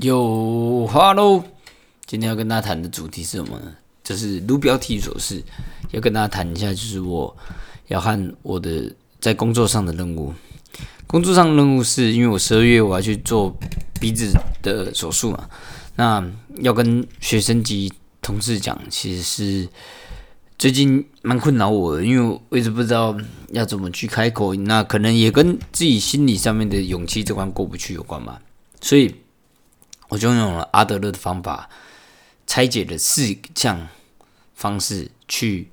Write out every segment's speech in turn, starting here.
有哈喽，今天要跟大家谈的主题是什么呢？就是如标题所示，要跟大家谈一下，就是我要和我的在工作上的任务。工作上的任务是因为我十二月我要去做鼻子的手术嘛，那要跟学生及同事讲，其实是最近蛮困扰我的，因为我一直不知道要怎么去开口，那可能也跟自己心理上面的勇气这关过不去有关吧，所以。我就用了阿德勒的方法，拆解了四项方式去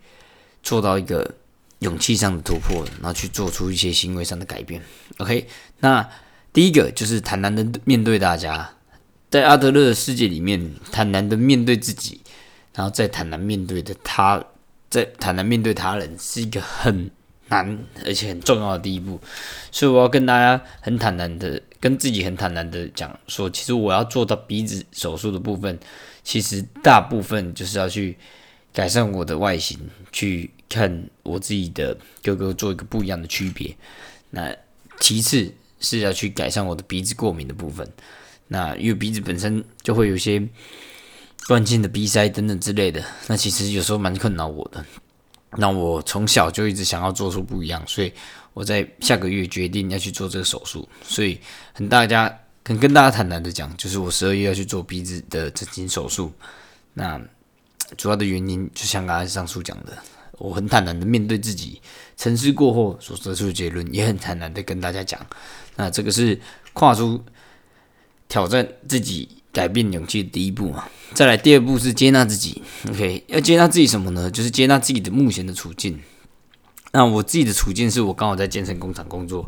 做到一个勇气上的突破，然后去做出一些行为上的改变。OK，那第一个就是坦然的面对大家，在阿德勒的世界里面，坦然的面对自己，然后再坦然面对的他，在坦然面对他人，是一个很。难，而且很重要的第一步，所以我要跟大家很坦然的，跟自己很坦然的讲说，其实我要做到鼻子手术的部分，其实大部分就是要去改善我的外形，去看我自己的哥哥做一个不一样的区别。那其次是要去改善我的鼻子过敏的部分，那因为鼻子本身就会有些惯性的鼻塞等等之类的，那其实有时候蛮困扰我的。那我从小就一直想要做出不一样，所以我在下个月决定要去做这个手术。所以很大家跟跟大家坦然的讲，就是我十二月要去做鼻子的整形手术。那主要的原因就像刚才上述讲的，我很坦然的面对自己，沉思过后所得出的结论，也很坦然的跟大家讲。那这个是跨出挑战自己。改变勇气的第一步嘛，再来第二步是接纳自己。OK，要接纳自己什么呢？就是接纳自己的目前的处境。那我自己的处境是我刚好在健身工厂工作。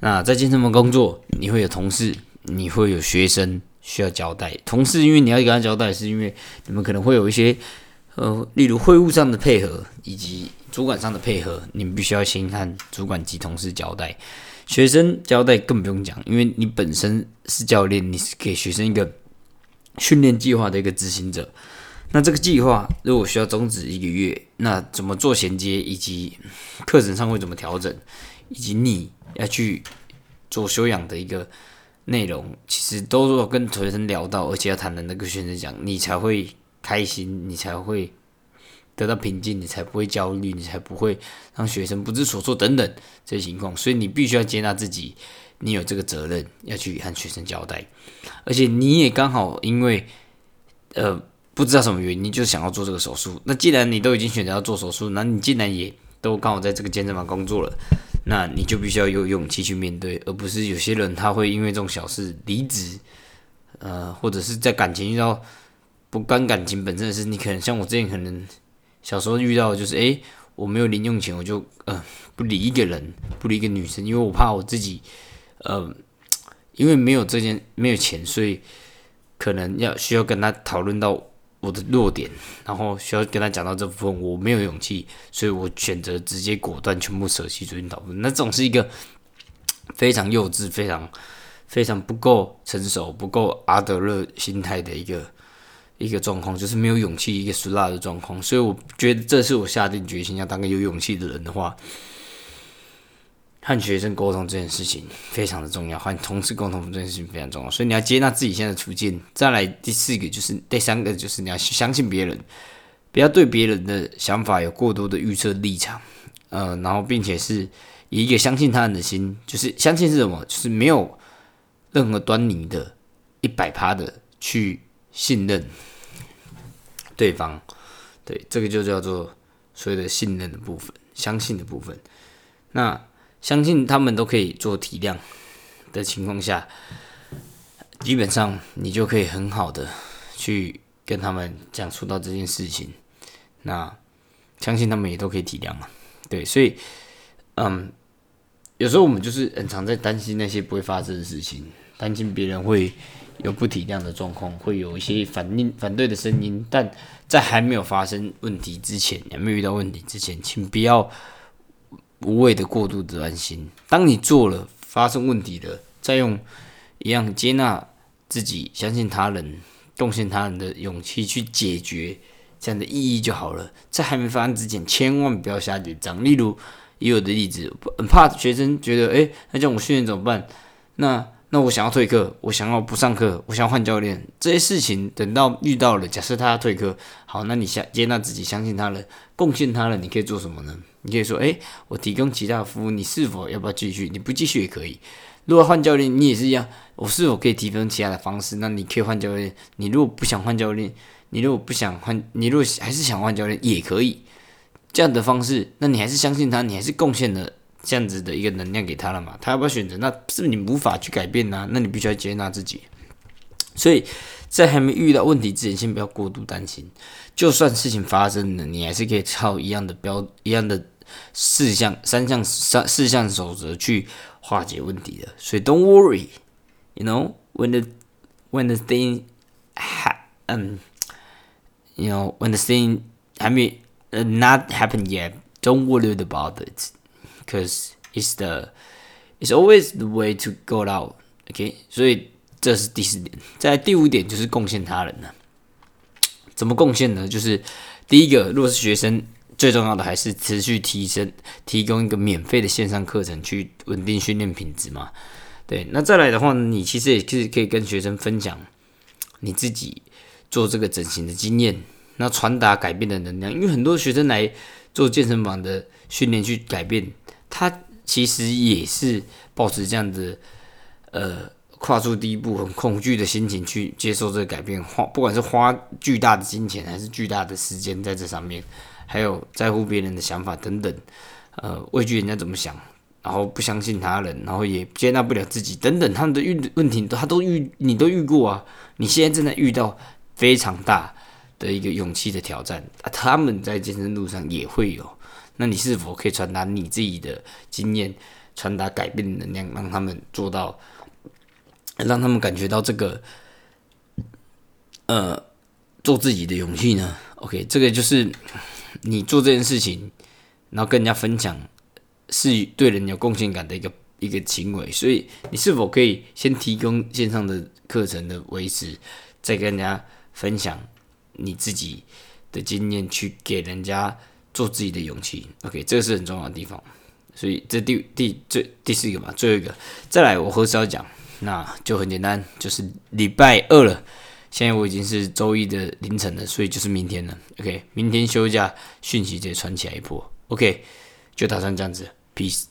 那在健身房工作，你会有同事，你会有学生需要交代。同事因为你要跟他交代，是因为你们可能会有一些呃，例如会务上的配合以及主管上的配合，你们必须要先看主管及同事交代。学生交代更不用讲，因为你本身是教练，你是给学生一个。训练计划的一个执行者，那这个计划如果需要终止一个月，那怎么做衔接，以及课程上会怎么调整，以及你要去做修养的一个内容，其实都要跟学生聊到，而且要谈的那个学生讲，你才会开心，你才会得到平静，你才不会焦虑，你才不会让学生不知所措等等这些情况，所以你必须要接纳自己。你有这个责任要去和学生交代，而且你也刚好因为呃不知道什么原因就想要做这个手术。那既然你都已经选择要做手术，那你既然也都刚好在这个健身房工作了，那你就必须要有勇气去面对，而不是有些人他会因为这种小事离职，呃，或者是在感情遇到不干感情本身的事，你可能像我之前可能小时候遇到就是诶，我没有零用钱，我就呃不理一个人，不理一个女生，因为我怕我自己。呃，因为没有这件没有钱，所以可能要需要跟他讨论到我的弱点，然后需要跟他讲到这部分，我没有勇气，所以我选择直接果断全部舍弃，决定讨论。那总是一个非常幼稚、非常非常不够成熟、不够阿德勒心态的一个一个状况，就是没有勇气一个俗辣的状况。所以我觉得，这是我下定决心要当个有勇气的人的话。和学生沟通这件事情非常的重要，和同事沟通这件事情非常重要，所以你要接纳自己现在的处境。再来第四个就是第三个就是你要相信别人，不要对别人的想法有过多的预测立场，呃，然后并且是以一个相信他人的心，就是相信是什么，就是没有任何端倪的，一百趴的去信任对方，对，这个就叫做所谓的信任的部分，相信的部分，那。相信他们都可以做体谅的情况下，基本上你就可以很好的去跟他们讲述到这件事情。那相信他们也都可以体谅嘛？对，所以，嗯，有时候我们就是很常在担心那些不会发生的事情，担心别人会有不体谅的状况，会有一些反应反对的声音。但在还没有发生问题之前，还没有遇到问题之前，请不要。无谓的过度的担心。当你做了发生问题的，再用一样接纳自己、相信他人、贡献他人的勇气去解决这样的意义就好了。在还没发生之前，千万不要下结账。例如，也有的例子，很怕学生觉得，哎，那叫我训练怎么办？那那我想要退课，我想要不上课，我想要换教练，这些事情等到遇到了，假设他要退课，好，那你相接纳自己，相信他了，贡献他了，你可以做什么呢？你可以说，诶，我提供其他服务，你是否要不要继续？你不继续也可以。如果换教练，你也是一样，我是否可以提供其他的方式？那你可以换教练。你如果不想换教练，你如果不想换，你如果还是想换教练，也可以。这样的方式，那你还是相信他，你还是贡献了这样子的一个能量给他了嘛？他要不要选择？那是不是你无法去改变呐。那你必须要接纳自己。所以在还没遇到问题之前，先不要过度担心。就算事情发生了，你还是可以照一样的标一样的四项三项三四项守则去化解问题的。所以 Don't worry，you know when the when the thing ha 嗯，you know when the thing 还没呃 not happen yet，don't worry about it it，cause it's the it's always the way to go out。Okay，所以这是第四点。在第五点就是贡献他人呢。怎么贡献呢？就是第一个，如果是学生，最重要的还是持续提升，提供一个免费的线上课程去稳定训练品质嘛。对，那再来的话，你其实也是可以跟学生分享你自己做这个整形的经验，那传达改变的能量。因为很多学生来做健身房的训练去改变，他其实也是保持这样的呃。跨出第一步，很恐惧的心情去接受这个改变，花不管是花巨大的金钱还是巨大的时间在这上面，还有在乎别人的想法等等，呃，畏惧人家怎么想，然后不相信他人，然后也接纳不了自己等等，他们的遇问题，他都遇，你都遇过啊。你现在正在遇到非常大的一个勇气的挑战，他们在健身路上也会有。那你是否可以传达你自己的经验，传达改变的能量，让他们做到？让他们感觉到这个，呃，做自己的勇气呢？OK，这个就是你做这件事情，然后跟人家分享，是对人有贡献感的一个一个行为。所以，你是否可以先提供线上的课程的维持，再跟人家分享你自己的经验，去给人家做自己的勇气？OK，这个是很重要的地方。所以，这第第最第四个嘛，最后一个，再来，我何时要讲？那就很简单，就是礼拜二了。现在我已经是周一的凌晨了，所以就是明天了。OK，明天休假，讯息再传起来一波。OK，就打算这样子，Peace。